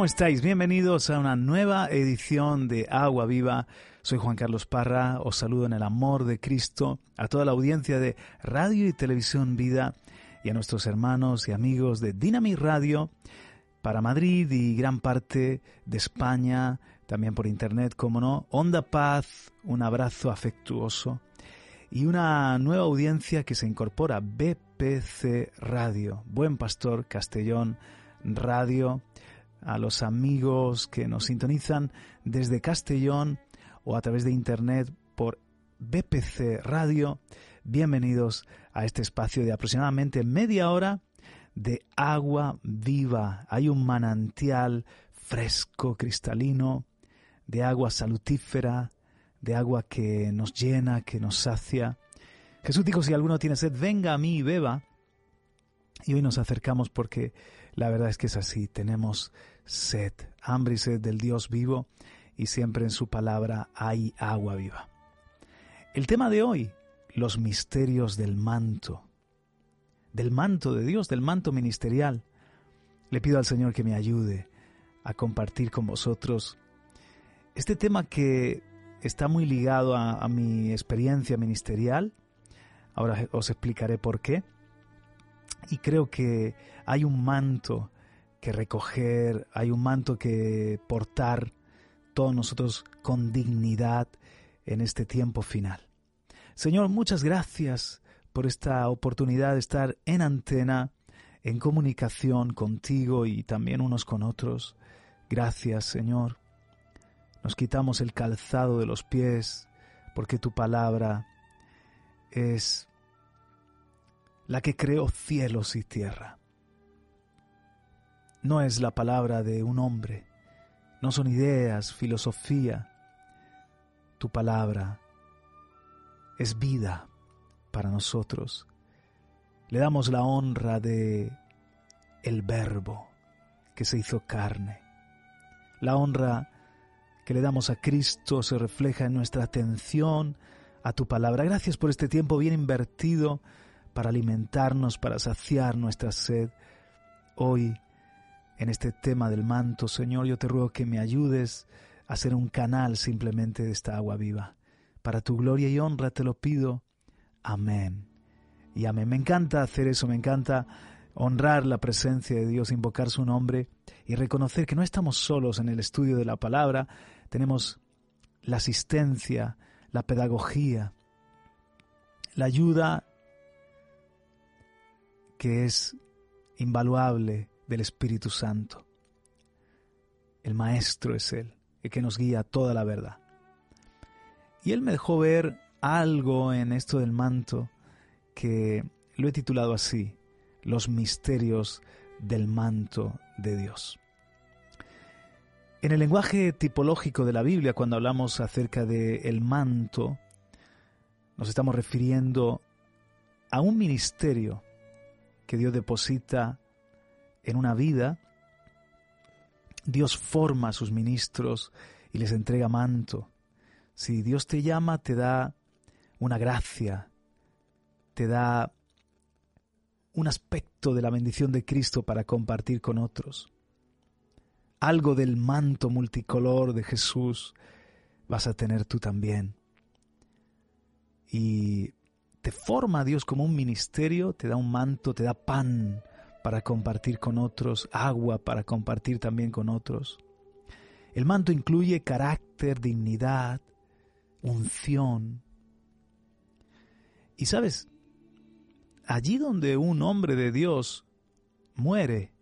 ¿Cómo estáis? Bienvenidos a una nueva edición de Agua Viva. Soy Juan Carlos Parra, os saludo en el amor de Cristo, a toda la audiencia de Radio y Televisión Vida y a nuestros hermanos y amigos de Dynamic Radio para Madrid y gran parte de España, también por internet, como no. Onda Paz, un abrazo afectuoso y una nueva audiencia que se incorpora, BPC Radio, Buen Pastor Castellón Radio a los amigos que nos sintonizan desde Castellón o a través de internet por BPC Radio. Bienvenidos a este espacio de aproximadamente media hora de agua viva. Hay un manantial fresco, cristalino, de agua salutífera, de agua que nos llena, que nos sacia. Jesús dijo, si alguno tiene sed, venga a mí y beba. Y hoy nos acercamos porque la verdad es que es así, tenemos sed, hambre y sed del Dios vivo y siempre en su palabra hay agua viva. El tema de hoy, los misterios del manto, del manto de Dios, del manto ministerial. Le pido al Señor que me ayude a compartir con vosotros este tema que está muy ligado a, a mi experiencia ministerial. Ahora os explicaré por qué y creo que hay un manto que recoger, hay un manto que portar todos nosotros con dignidad en este tiempo final. Señor, muchas gracias por esta oportunidad de estar en antena, en comunicación contigo y también unos con otros. Gracias, Señor. Nos quitamos el calzado de los pies porque tu palabra es la que creó cielos y tierra. No es la palabra de un hombre, no son ideas, filosofía. Tu palabra es vida para nosotros. Le damos la honra de el verbo que se hizo carne. La honra que le damos a Cristo se refleja en nuestra atención a tu palabra. Gracias por este tiempo bien invertido para alimentarnos, para saciar nuestra sed. Hoy, en este tema del manto, Señor, yo te ruego que me ayudes a ser un canal simplemente de esta agua viva. Para tu gloria y honra te lo pido. Amén. Y amén. Me encanta hacer eso, me encanta honrar la presencia de Dios, invocar su nombre y reconocer que no estamos solos en el estudio de la palabra, tenemos la asistencia, la pedagogía, la ayuda que es invaluable del Espíritu Santo. El Maestro es Él, el que nos guía a toda la verdad. Y Él me dejó ver algo en esto del manto que lo he titulado así, los misterios del manto de Dios. En el lenguaje tipológico de la Biblia, cuando hablamos acerca del el manto, nos estamos refiriendo a un ministerio que Dios deposita en una vida, Dios forma a sus ministros y les entrega manto. Si Dios te llama, te da una gracia, te da un aspecto de la bendición de Cristo para compartir con otros. Algo del manto multicolor de Jesús vas a tener tú también. Y te forma Dios como un ministerio, te da un manto, te da pan para compartir con otros, agua para compartir también con otros. El manto incluye carácter, dignidad, unción. Y sabes, allí donde un hombre de Dios muere,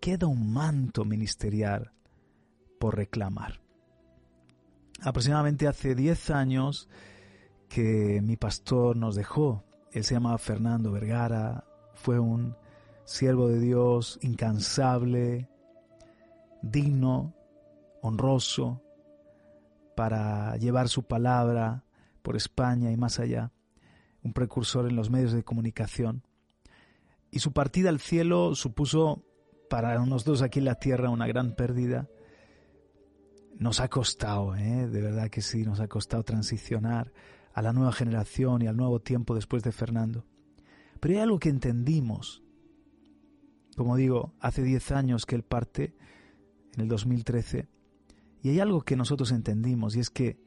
queda un manto ministerial por reclamar. Aproximadamente hace 10 años, que mi pastor nos dejó. Él se llamaba Fernando Vergara, fue un siervo de Dios incansable, digno, honroso, para llevar su palabra por España y más allá, un precursor en los medios de comunicación. Y su partida al cielo supuso para nosotros aquí en la tierra una gran pérdida. Nos ha costado, ¿eh? de verdad que sí, nos ha costado transicionar a la nueva generación y al nuevo tiempo después de Fernando. Pero hay algo que entendimos. Como digo, hace diez años que él parte, en el 2013, y hay algo que nosotros entendimos, y es que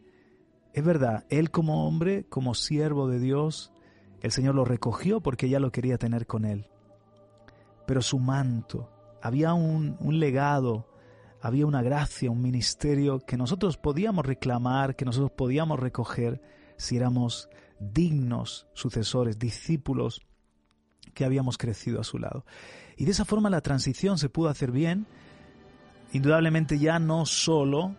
es verdad, él como hombre, como siervo de Dios, el Señor lo recogió porque ya lo quería tener con él. Pero su manto, había un, un legado, había una gracia, un ministerio que nosotros podíamos reclamar, que nosotros podíamos recoger si éramos dignos sucesores, discípulos que habíamos crecido a su lado. Y de esa forma la transición se pudo hacer bien, indudablemente ya no solo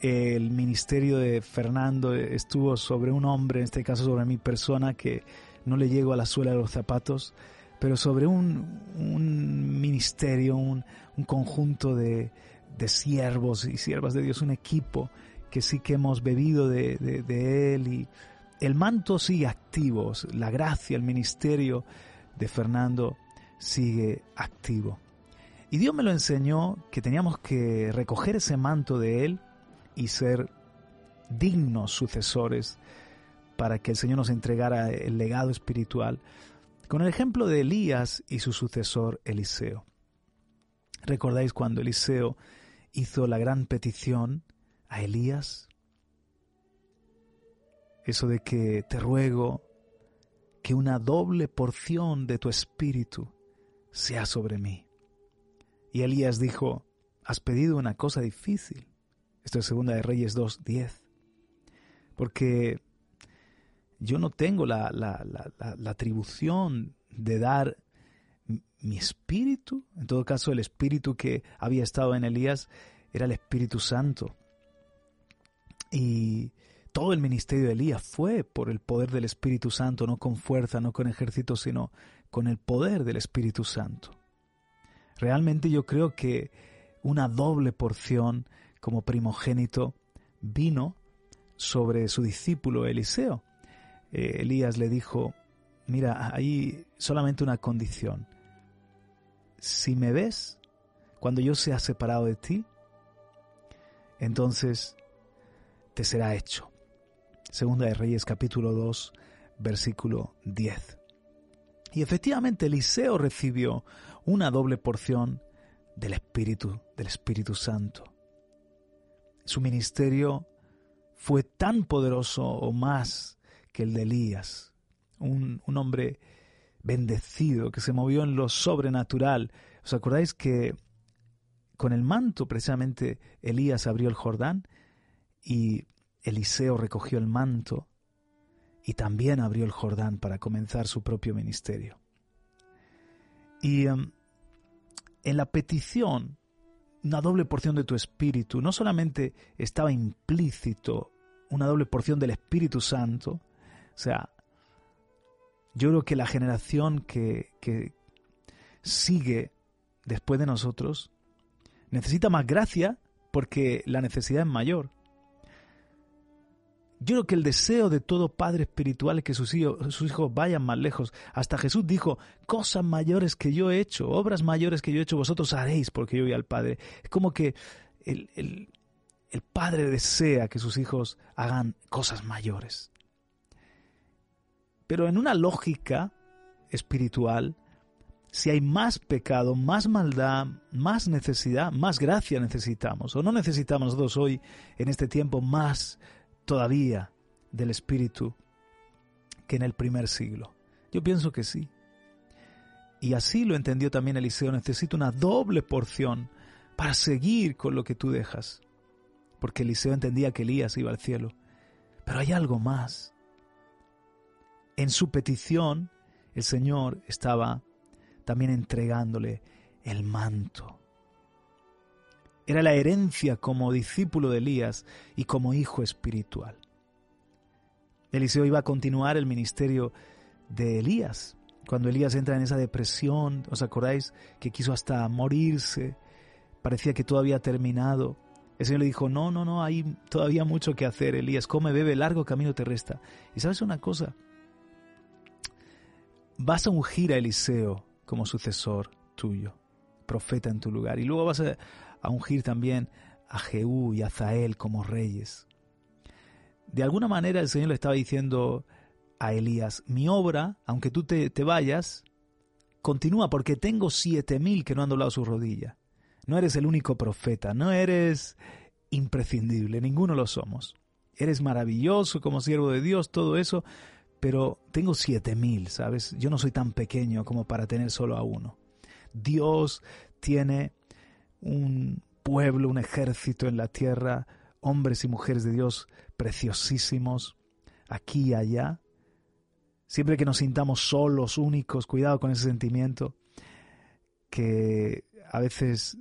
el ministerio de Fernando estuvo sobre un hombre, en este caso sobre mi persona, que no le llego a la suela de los zapatos, pero sobre un, un ministerio, un, un conjunto de, de, siervos y siervas de Dios, un equipo que sí que hemos bebido de, de, Él. Y el manto sigue activo, la gracia, el ministerio de Fernando sigue activo. Y Dios me lo enseñó que teníamos que recoger ese manto de Él y ser dignos sucesores para que el Señor nos entregara el legado espiritual, con el ejemplo de Elías y su sucesor Eliseo. ¿Recordáis cuando Eliseo hizo la gran petición a Elías? Eso de que te ruego que una doble porción de tu espíritu sea sobre mí. Y Elías dijo, has pedido una cosa difícil. Esto es Segunda de Reyes 2.10. Porque yo no tengo la, la, la, atribución de dar mi espíritu. En todo caso, el espíritu que había estado en Elías era el Espíritu Santo. Y todo el ministerio de Elías fue por el poder del Espíritu Santo, no con fuerza, no con ejército, sino con el poder del Espíritu Santo. Realmente yo creo que una doble porción como primogénito, vino sobre su discípulo Eliseo. Eh, Elías le dijo, mira, hay solamente una condición. Si me ves cuando yo sea separado de ti, entonces te será hecho. Segunda de Reyes capítulo 2, versículo 10. Y efectivamente Eliseo recibió una doble porción del Espíritu, del Espíritu Santo. Su ministerio fue tan poderoso o más que el de Elías, un, hombre bendecido que se movió en lo sobrenatural. ¿Os acordáis que con el manto precisamente Elías abrió el Jordán y Eliseo recogió el manto y también abrió el Jordán para comenzar su propio ministerio? Y em, en la petición una doble porción de tu espíritu. No solamente estaba implícito una doble porción del Espíritu Santo, o sea, yo creo que la generación que, que sigue después de nosotros necesita más gracia porque la necesidad es mayor. Yo creo que el deseo de todo padre espiritual es que sus hijos, vayan más lejos. Hasta Jesús dijo, cosas mayores que yo he hecho, obras mayores que yo he hecho, vosotros haréis porque yo voy al Padre. Es como que el, el, el Padre desea que sus hijos hagan cosas mayores. Pero en una lógica espiritual, si hay más pecado, más maldad, más necesidad, más gracia necesitamos. O no necesitamos nosotros hoy, en este tiempo, más todavía del Espíritu que en el primer siglo? Yo pienso que sí. Y así lo entendió también Eliseo. Necesito una doble porción para seguir con lo que tú dejas. Porque Eliseo entendía que Elías iba al cielo. Pero hay algo más. En su petición, el Señor estaba también entregándole el manto. Era la herencia como discípulo de Elías y como hijo espiritual. Eliseo iba a continuar el ministerio de Elías. Cuando Elías entra en esa depresión, ¿os acordáis que quiso hasta morirse? Parecía que todo había terminado. El Señor le dijo, no, no, no, hay todavía mucho que hacer, Elías, come, bebe, largo camino te resta. Y sabes una cosa, vas a ungir a Eliseo como sucesor tuyo, profeta en tu lugar, y luego vas a, a ungir también a Jehú y a Zael como reyes. De alguna manera el Señor le estaba diciendo a Elías, mi obra, aunque tú te, te vayas, continúa porque tengo siete mil que no han doblado su rodilla. no eres el único profeta, no eres imprescindible, ninguno lo somos. Eres maravilloso como siervo de Dios, todo eso, pero tengo siete mil, ¿sabes? Yo no soy tan pequeño como para tener solo a uno. Dios tiene un pueblo, un ejército en la tierra, hombres y mujeres de Dios preciosísimos, aquí y allá. Siempre que nos sintamos solos, únicos, cuidado con ese sentimiento, que a veces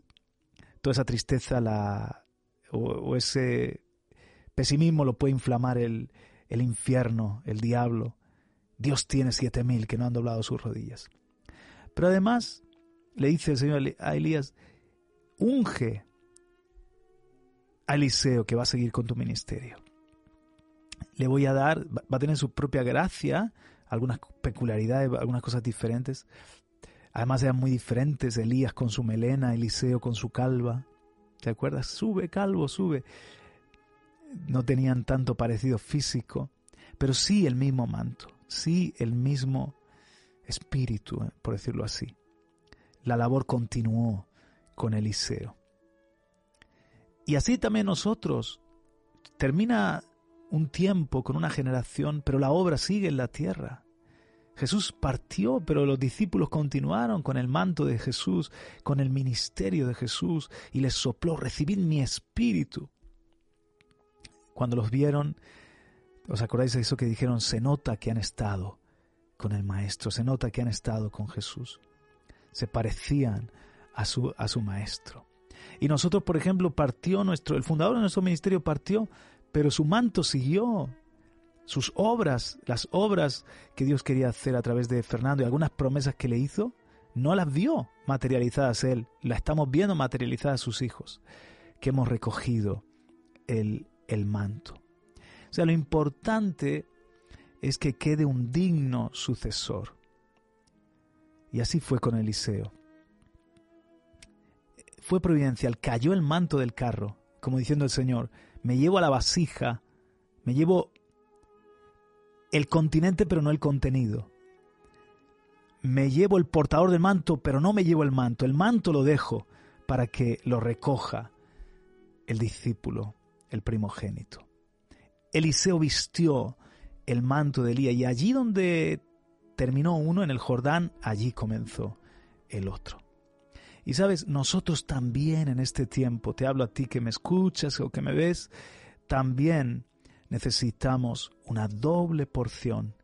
toda esa tristeza la, o, ese pesimismo lo puede inflamar el, el infierno, el diablo. Dios tiene siete mil que no han doblado sus rodillas. Pero además le dice el Señor a Elías, unge a Eliseo que va a seguir con tu ministerio. Le voy a dar, va a tener su propia gracia, algunas peculiaridades, algunas cosas diferentes. Además eran muy diferentes, Elías con su melena, Eliseo con su calva. ¿Te acuerdas? Sube, calvo, sube. No tenían tanto parecido físico, pero sí el mismo manto, sí el mismo espíritu, eh, por decirlo así. La labor continuó con Eliseo. Y así también nosotros. Termina un tiempo con una generación, pero la obra sigue en la tierra. Jesús partió, pero los discípulos continuaron con el manto de Jesús, con el ministerio de Jesús, y les sopló, recibid mi espíritu. Cuando los vieron, ¿os acordáis de eso que dijeron? Se nota que han estado con el Maestro, se nota que han estado con Jesús. Se parecían a su, a su Maestro. Y nosotros, por ejemplo, partió nuestro, el fundador de nuestro ministerio partió, pero su manto siguió. Sus obras, las obras que Dios quería hacer a través de Fernando y algunas promesas que le hizo, no las vio materializadas él, las estamos viendo materializadas sus hijos, que hemos recogido el, el manto. O sea, lo importante es que quede un digno sucesor. Y así fue con Eliseo fue providencial, cayó el manto del carro, como diciendo el Señor, me llevo a la vasija, me llevo el continente pero no el contenido. Me llevo el portador del manto pero no me llevo el manto, el manto lo dejo para que lo recoja el discípulo, el primogénito. Eliseo vistió el manto de Elías y allí donde terminó uno en el Jordán, allí comenzó el otro. Y sabes, nosotros también en este tiempo, te hablo a ti que me escuchas o que me ves, también necesitamos una doble porción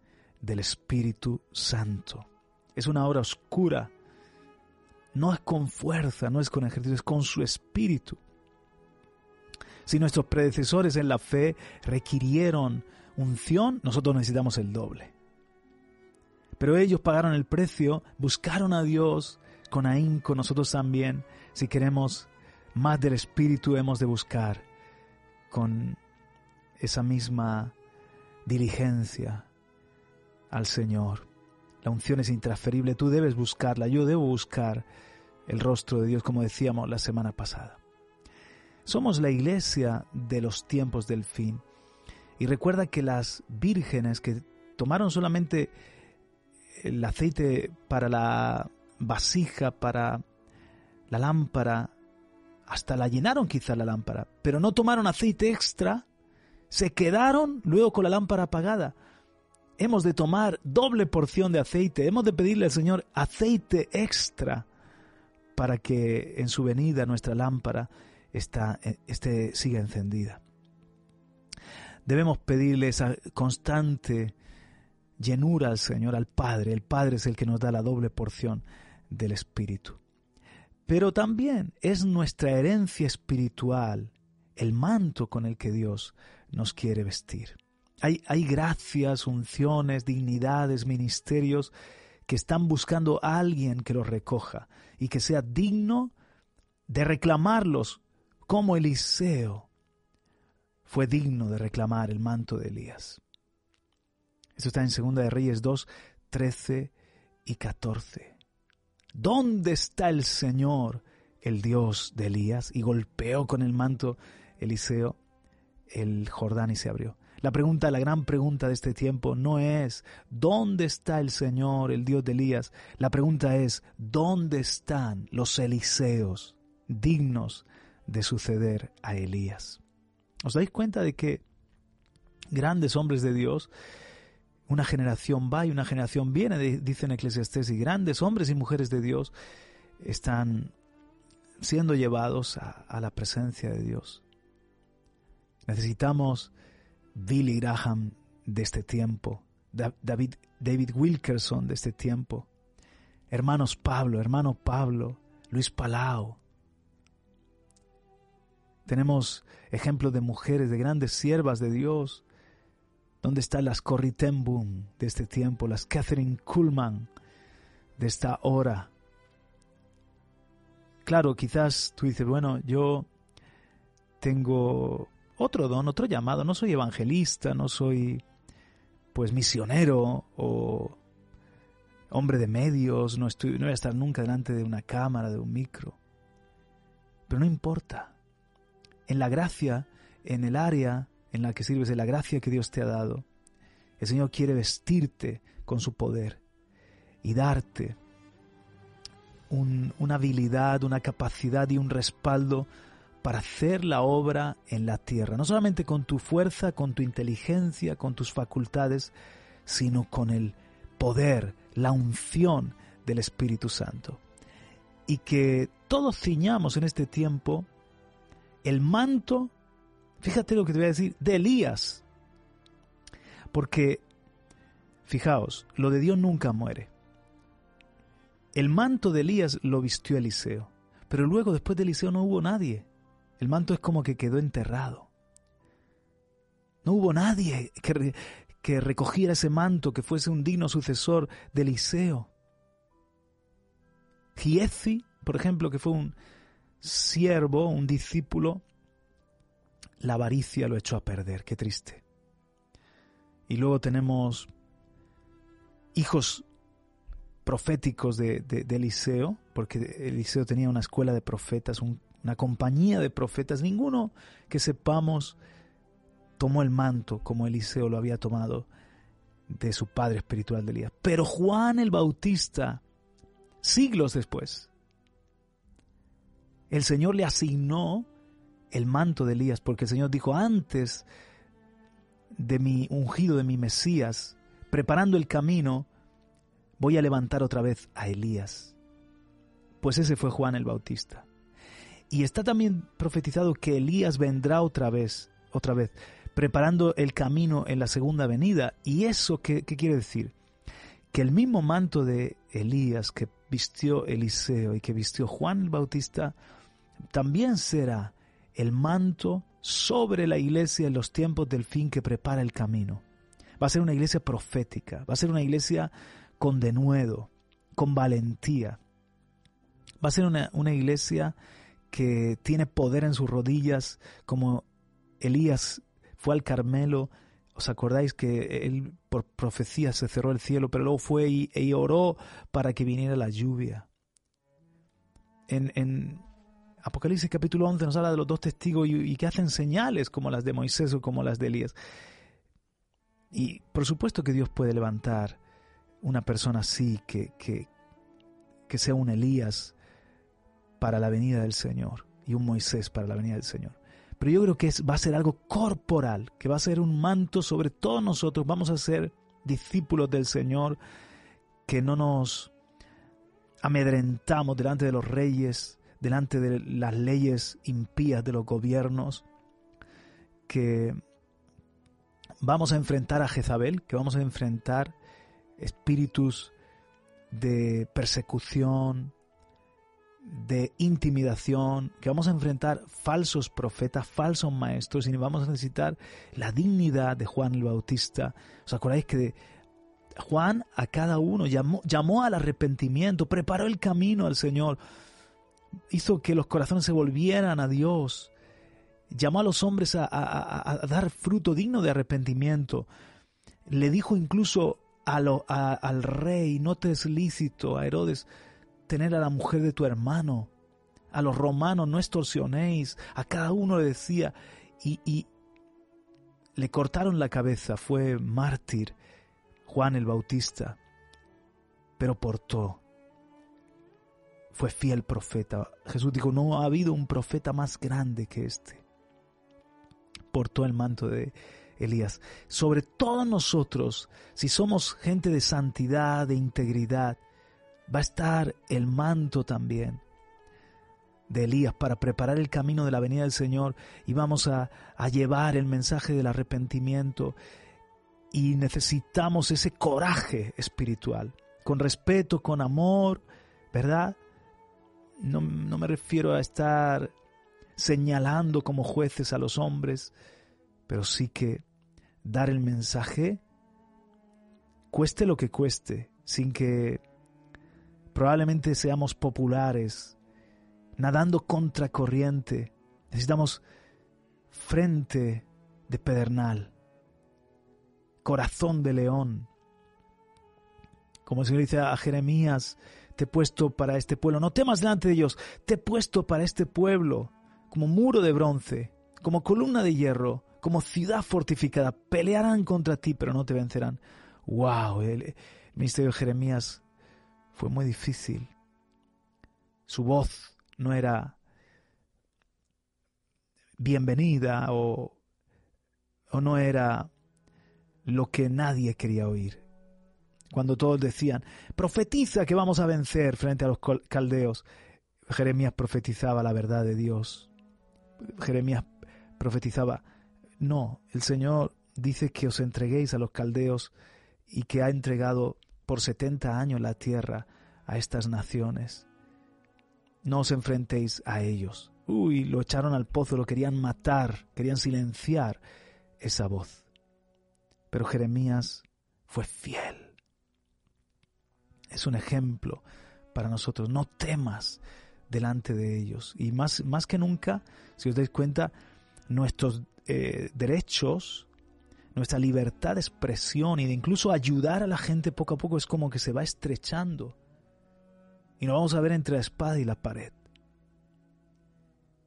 del Espíritu Santo. Es una hora oscura. No es con fuerza, no es con ejercicio, es con su Espíritu. Si nuestros predecesores en la fe requirieron unción, nosotros necesitamos el doble. Pero ellos pagaron el precio, buscaron a Dios, con ahínco nosotros también, si queremos más del Espíritu, hemos de buscar con esa misma diligencia al Señor. La unción es intransferible, tú debes buscarla, yo debo buscar el rostro de Dios, como decíamos la semana pasada. Somos la iglesia de los tiempos del fin. Y recuerda que las vírgenes que tomaron solamente el aceite para la vasija para la lámpara, hasta la llenaron quizá la lámpara, pero no tomaron aceite extra, se quedaron luego con la lámpara apagada. Hemos de tomar doble porción de aceite, hemos de pedirle al Señor aceite extra para que en su venida nuestra lámpara está, esté, siga encendida. Debemos pedirle esa constante llenura al Señor, al Padre. El Padre es el que nos da la doble porción del Espíritu. Pero también es nuestra herencia espiritual el manto con el que Dios nos quiere vestir. Hay, gracias, unciones, dignidades, ministerios que están buscando a alguien que los recoja y que sea digno de reclamarlos como Eliseo fue digno de reclamar el manto de Elías. Esto está en 2 de Reyes 2, 13 y 14. ¿Dónde está el Señor, el Dios de Elías? Y golpeó con el manto Eliseo el Jordán y se abrió. La pregunta, la gran pregunta de este tiempo no es ¿dónde está el Señor, el Dios de Elías? La pregunta es ¿dónde están los Eliseos dignos de suceder a Elías. ¿Os dais cuenta de que grandes hombres de Dios, una generación va y una generación viene, dice en Eclesiastés, y grandes hombres y mujeres de Dios están siendo llevados a, la presencia de Dios. Necesitamos Billy Graham de este tiempo, David, David Wilkerson de este tiempo, hermanos Pablo, hermano Pablo, Luis Palau. Tenemos ejemplos de mujeres, de grandes siervas de Dios. ¿Dónde están las Corrie de este tiempo, las Catherine Kuhlman de esta hora? Claro, quizás tú dices, bueno, yo tengo otro don, otro llamado, no soy evangelista, no soy pues misionero o hombre de medios, no, estoy, no voy a estar nunca delante de una cámara, de un micro. Pero no importa. En la gracia, en el área en la que sirves, en la gracia que Dios te ha dado, el Señor quiere vestirte con su poder y darte una habilidad, una capacidad y un respaldo para hacer la obra en la tierra, no solamente con tu fuerza, con tu inteligencia, con tus facultades, sino con el poder, la unción del Espíritu Santo. Y que todos ciñamos en este tiempo el manto, fíjate lo que te voy a decir, de Elías. Porque, fijaos, lo de Dios nunca muere. El manto de Elías lo vistió Eliseo, pero luego después de Eliseo no hubo nadie. El manto es como que quedó enterrado. No hubo nadie que, que recogiera ese manto, que fuese un digno sucesor de Eliseo. Giezi, por ejemplo, que fue un siervo, un discípulo, la avaricia lo echó a perder. Qué triste. Y luego tenemos hijos proféticos de, Eliseo, porque Eliseo tenía una escuela de profetas, una compañía de profetas, ninguno que sepamos tomó el manto como Eliseo lo había tomado de su padre espiritual de Elías. Pero Juan el Bautista, siglos después, el Señor le asignó el manto de Elías, porque el Señor dijo, antes de mi ungido, de mi Mesías, preparando el camino, voy a levantar otra vez a Elías. Pues ese fue Juan el Bautista. Y está también profetizado que Elías vendrá otra vez, otra vez, preparando el camino en la segunda venida. ¿Y eso qué, qué quiere decir? Que el mismo manto de Elías que vistió Eliseo y que vistió Juan el Bautista, también será el manto sobre la iglesia en los tiempos del fin que prepara el camino. Va a ser una iglesia profética, va a ser una iglesia con denuedo, con valentía. Va a ser una, iglesia que tiene poder en sus rodillas, como Elías fue al Carmelo. ¿Os acordáis que él por profecía se cerró el cielo, pero luego fue y, oró para que viniera la lluvia? En, Apocalipsis capítulo 11 nos habla de los dos testigos y, que hacen señales como las de Moisés o como las de Elías. Y por supuesto que Dios puede levantar una persona así, que, que, que sea un Elías para la venida del Señor y un Moisés para la venida del Señor. Pero yo creo que va a ser algo corporal, que va a ser un manto sobre todos nosotros. Vamos a ser discípulos del Señor, que no nos amedrentamos delante de los reyes, delante de las leyes impías de los gobiernos, que vamos a enfrentar a Jezabel, que vamos a enfrentar espíritus de persecución, de intimidación, que vamos a enfrentar falsos profetas, falsos maestros, y vamos a necesitar la dignidad de Juan el Bautista. ¿Os acordáis que Juan a cada uno llamó, llamó al arrepentimiento, preparó el camino al Señor, hizo que los corazones se volvieran a Dios, llamó a los hombres a, a dar fruto digno de arrepentimiento, le dijo incluso al rey, no te es lícito, a Herodes, tener a la mujer de tu hermano. A los romanos no extorsionéis. A cada uno le decía. Y le cortaron la cabeza. Fue mártir Juan el Bautista. Pero portó. Fue fiel profeta. Jesús dijo, no ha habido un profeta más grande que este. Portó el manto de Elías. Sobre todos nosotros, si somos gente de santidad, de integridad, va a estar el manto también de Elías para preparar el camino de la venida del Señor y vamos a, a llevar el mensaje del arrepentimiento y necesitamos ese coraje espiritual, con respeto, con amor, ¿verdad? No, no, me refiero a estar señalando como jueces a los hombres, pero sí que dar el mensaje, cueste lo que cueste, sin que probablemente seamos populares, nadando contra corriente. Necesitamos frente de pedernal, corazón de león. Como el Señor dice a Jeremías, te he puesto para este pueblo, no temas delante de ellos, te he puesto para este pueblo como muro de bronce, como columna de hierro, como ciudad fortificada. Pelearán contra ti, pero no te vencerán. ¡Wow! El, el ministerio de Jeremías fue muy difícil. Su voz no era bienvenida o, o no era lo que nadie quería oír. Cuando todos decían, profetiza que vamos a vencer frente a los caldeos, Jeremías profetizaba la verdad de Dios. Jeremías profetizaba, no, el Señor dice que os entreguéis a los caldeos y que ha entregado por setenta años la tierra a estas naciones. No os enfrentéis a ellos. Uy, lo echaron al pozo, lo querían matar, querían silenciar esa voz. Pero Jeremías fue fiel. Es un ejemplo para nosotros. No temas delante de ellos. Y más, más que nunca, si os dais cuenta, nuestros eh, derechos, nuestra libertad de expresión y de incluso ayudar a la gente poco a poco es como que se va estrechando. Y nos vamos a ver entre la espada y la pared.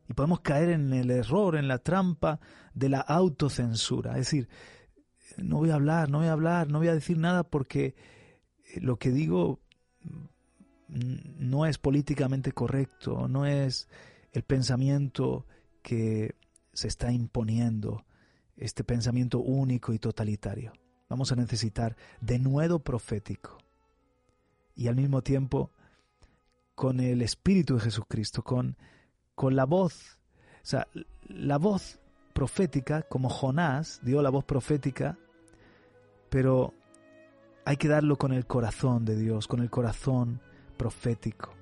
Y podemos caer en el error, en la trampa de la autocensura. Es decir, no voy a hablar, no voy a hablar, no voy a decir nada porque lo que digo no es políticamente correcto, no es el pensamiento que se está imponiendo, este pensamiento único y totalitario. Vamos a necesitar de nuevo profético y al mismo tiempo con el Espíritu de Jesucristo, con, con la voz, o sea, la voz profética, como Jonás dio la voz profética, pero hay que darlo con el corazón de Dios, con el corazón profético.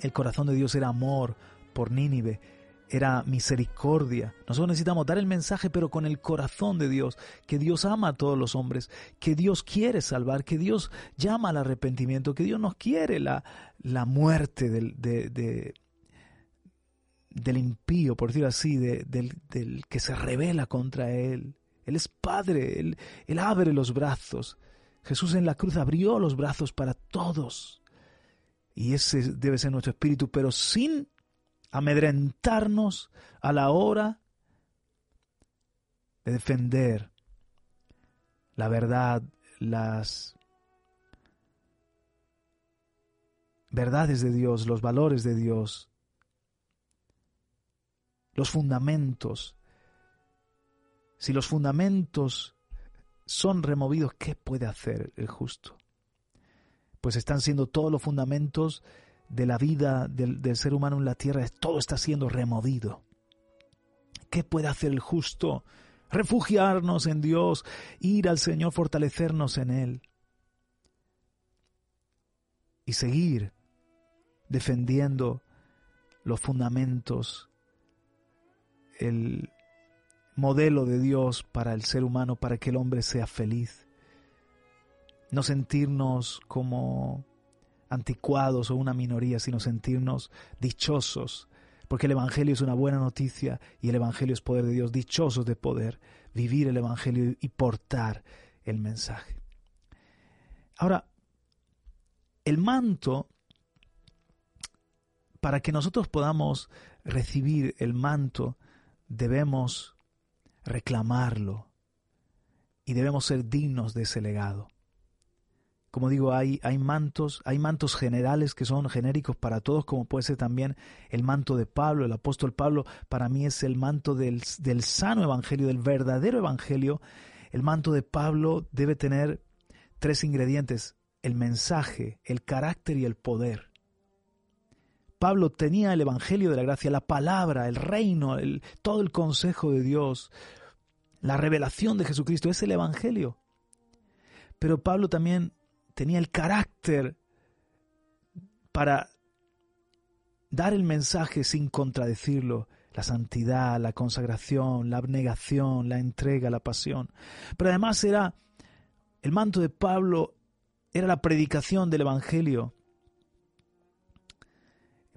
El corazón de Dios era amor por Nínive, era misericordia. Nosotros necesitamos dar el mensaje, pero con el corazón de Dios, que Dios ama a todos los hombres, que Dios quiere salvar, que Dios llama al arrepentimiento, que Dios nos quiere la, la muerte del, de, del impío, por decirlo así, del, del, que se revela contra Él. Él es Padre, él, él abre los brazos. Jesús en la cruz abrió los brazos para todos. Y ese debe ser nuestro espíritu, pero sin amedrentarnos a la hora de defender la verdad, las verdades de Dios, los valores de Dios, los fundamentos. Si los fundamentos son removidos, ¿qué puede hacer el justo? Pues están siendo todos los fundamentos de la vida del, ser humano en la tierra, todo está siendo removido. ¿Qué puede hacer el justo? Refugiarnos en Dios, ir al Señor, fortalecernos en Él y seguir defendiendo los fundamentos, el modelo de Dios para el ser humano, para que el hombre sea feliz. No sentirnos como anticuados o una minoría, sino sentirnos dichosos, porque el Evangelio es una buena noticia y el Evangelio es poder de Dios, dichosos de poder vivir el Evangelio y portar el mensaje. Ahora, el manto, para que nosotros podamos recibir el manto, debemos reclamarlo y debemos ser dignos de ese legado como digo, hay, hay mantos, hay mantos generales que son genéricos para todos, como puede ser también el manto de Pablo, el apóstol Pablo, para mí es el manto del, del sano evangelio, del verdadero evangelio. El manto de Pablo debe tener tres ingredientes, el mensaje, el carácter y el poder. Pablo tenía el Evangelio de la Gracia, la palabra, el reino, todo el consejo de Dios, la revelación de Jesucristo, es el Evangelio. Pero Pablo también tenía el carácter para dar el mensaje sin contradecirlo, la santidad, la consagración, la abnegación, la entrega, la pasión. Pero además era el manto de Pablo era la predicación del Evangelio.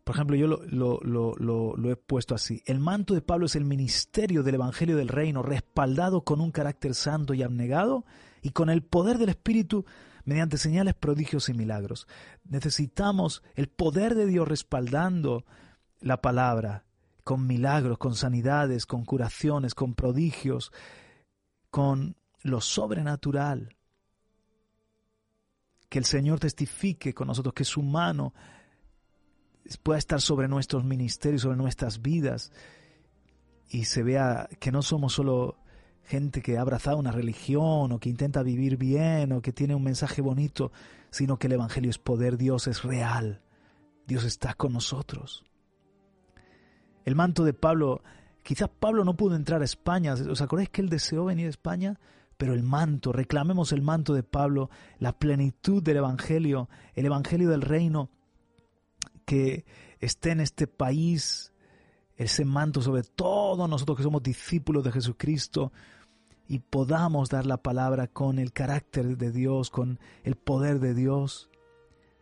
Por ejemplo, yo lo, he puesto así. El manto de Pablo es el ministerio del Evangelio del Reino, respaldado con un carácter santo y abnegado y con el poder del Espíritu mediante señales, prodigios y milagros. Necesitamos el poder de Dios respaldando la palabra, con milagros, con sanidades, con curaciones, con prodigios, con lo sobrenatural. Que el Señor testifique con nosotros, que su mano pueda estar sobre nuestros ministerios, sobre nuestras vidas, y se vea que no somos solo gente que ha abrazado una religión o que intenta vivir bien o que tiene un mensaje bonito, sino que el Evangelio es poder, Dios es real, Dios está con nosotros. El manto de Pablo, quizás Pablo no pudo entrar a España, ¿os acordáis que él deseó venir a España? Pero el manto, reclamemos el manto de Pablo, la plenitud del Evangelio, el Evangelio del reino, que esté en este país, ese manto sobre todos nosotros que somos discípulos de Jesucristo, y podamos dar la palabra con el carácter de Dios, con el poder de Dios,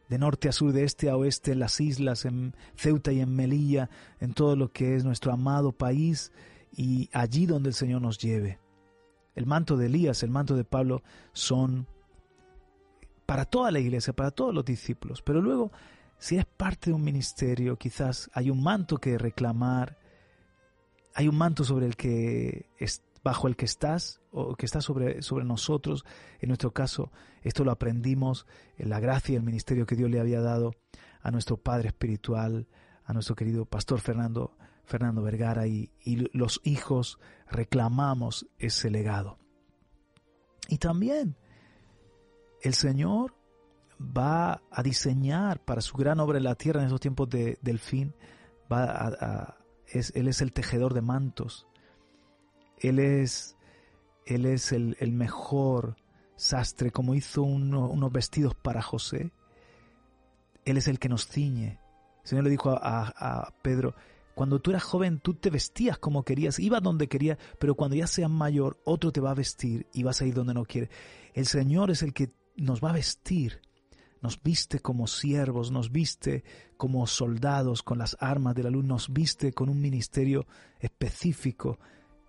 de norte a sur, de este a oeste, en las islas, en Ceuta y en Melilla, en todo lo que es nuestro amado país y allí donde el Señor nos lleve. El manto de Elías, el manto de Pablo son para toda la iglesia, para todos los discípulos. Pero luego, si eres parte de un ministerio, quizás hay un manto que reclamar, hay un manto sobre el que bajo el que estás o que está sobre, sobre nosotros. En nuestro caso, esto lo aprendimos en la gracia y el ministerio que Dios le había dado a nuestro Padre Espiritual, a nuestro querido Pastor Fernando, Fernando Vergara, y los hijos reclamamos ese legado. Y también el Señor va a diseñar para su gran obra en la tierra en esos tiempos de, del fin, va es, Él es el tejedor de mantos, él es, él es el, mejor sastre, como hizo unos vestidos para José. Él es el que nos ciñe. El Señor le dijo a, a, Pedro, cuando tú eras joven tú te vestías como querías, ibas donde querías, pero cuando ya seas mayor otro te va a vestir y vas a ir donde no quiere. El Señor es el que nos va a vestir, nos viste como siervos, nos viste como soldados con las armas de la luz, nos viste con un ministerio específico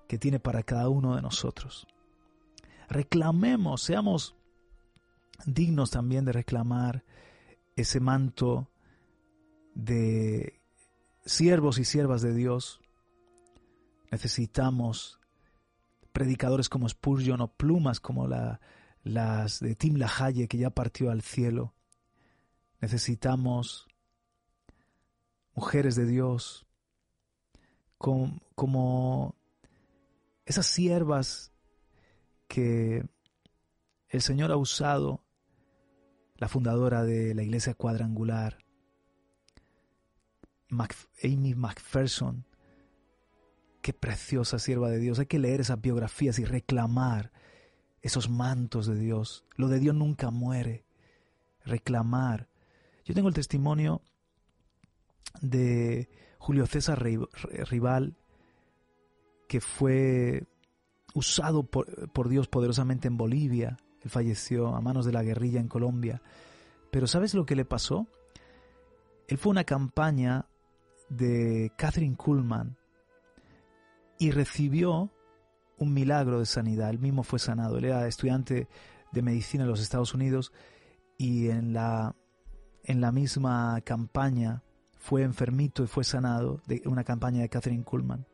que tiene para cada uno de nosotros. Reclamemos, seamos dignos también de reclamar ese manto de siervos y siervas de Dios. Necesitamos predicadores como Spurgeon o plumas como las de Tim LaHaye que ya partió al cielo. Necesitamos mujeres de Dios como esas siervas que el Señor ha usado, la fundadora de la iglesia cuadrangular, Amy MacPherson, qué preciosa sierva de Dios. Hay que leer esas biografías y reclamar esos mantos de Dios. Lo de Dios nunca muere. Reclamar. Yo tengo el testimonio de Julio César Rival, que fue usado por, Dios poderosamente en Bolivia. Él falleció a manos de la guerrilla en Colombia. Pero ¿sabes lo que le pasó? Él fue una campaña de Catherine Kuhlman y recibió un milagro de sanidad. Él mismo fue sanado. Él era estudiante de medicina en los Estados Unidos y en la, en la misma campaña fue enfermito y fue sanado de una campaña de Catherine Kuhlman.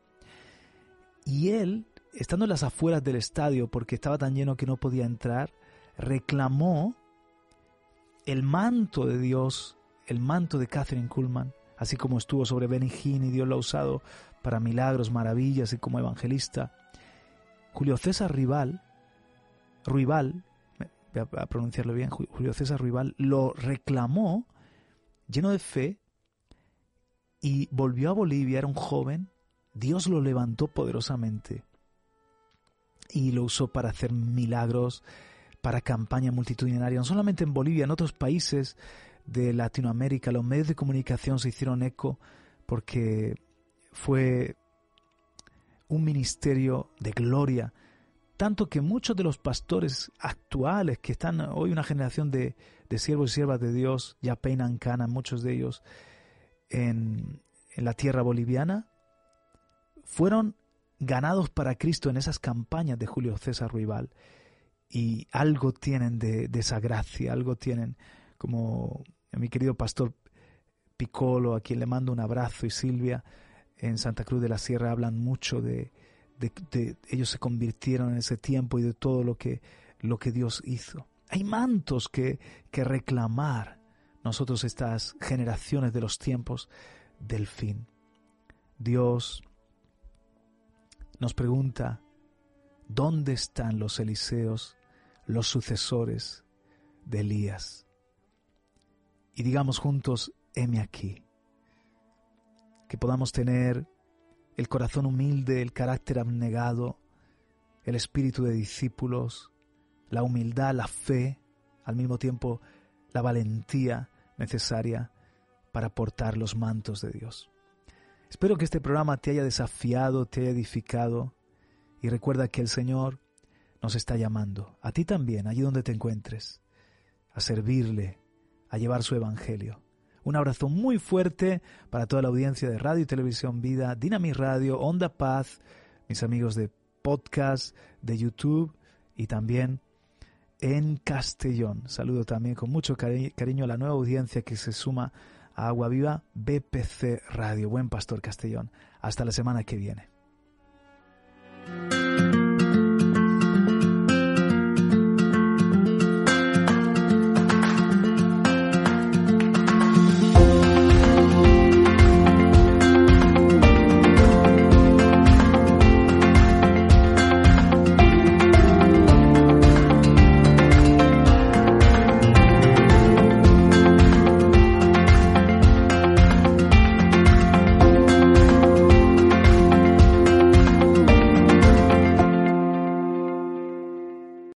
Y él, estando en las afueras del estadio porque estaba tan lleno que no podía entrar, reclamó el manto de Dios, el manto de Catherine Kuhlman, así como estuvo sobre Benny Hinn y Dios lo ha usado para milagros, maravillas y como evangelista, Julio César Rival, Ruibal, voy a pronunciarlo bien, Julio César Ruibal, lo reclamó lleno de fe y volvió a Bolivia, era un joven, Dios lo levantó poderosamente y lo usó para hacer milagros, para campaña multitudinaria, no solamente en Bolivia, en otros países de Latinoamérica, los medios de comunicación se hicieron eco porque fue un ministerio de gloria, tanto que muchos de los pastores actuales, que están hoy una generación de, de siervos y siervas de Dios, ya peinan cana, muchos de ellos, en, la tierra boliviana, fueron ganados para Cristo en esas campañas de Julio César Ruibal. Y algo tienen de, esa gracia, algo tienen, como mi querido pastor Piccolo, a quien le mando un abrazo, y Silvia, en Santa Cruz de la Sierra hablan mucho de, de, ellos se convirtieron en ese tiempo y de todo lo que, lo que Dios hizo. Hay mantos que, que reclamar nosotros estas generaciones de los tiempos del fin. Dios nos pregunta, ¿dónde están los Eliseos, los sucesores de Elías? Y digamos juntos, heme aquí. Que podamos tener el corazón humilde, el carácter abnegado, el espíritu de discípulos, la humildad, la fe, al mismo tiempo la valentía necesaria para portar los mantos de Dios. Espero que este programa te haya desafiado, te haya edificado y recuerda que el Señor nos está llamando, a ti también, allí donde te encuentres, a servirle, a llevar su Evangelio. Un abrazo muy fuerte para toda la audiencia de Radio y Televisión Vida, Dynamic Radio, Onda Paz, mis amigos de podcast, de YouTube y también en Castellón. Saludo también con mucho cariño a la nueva audiencia que se suma Agua Viva BPC Radio. Buen Pastor Castellón. Hasta la semana que viene.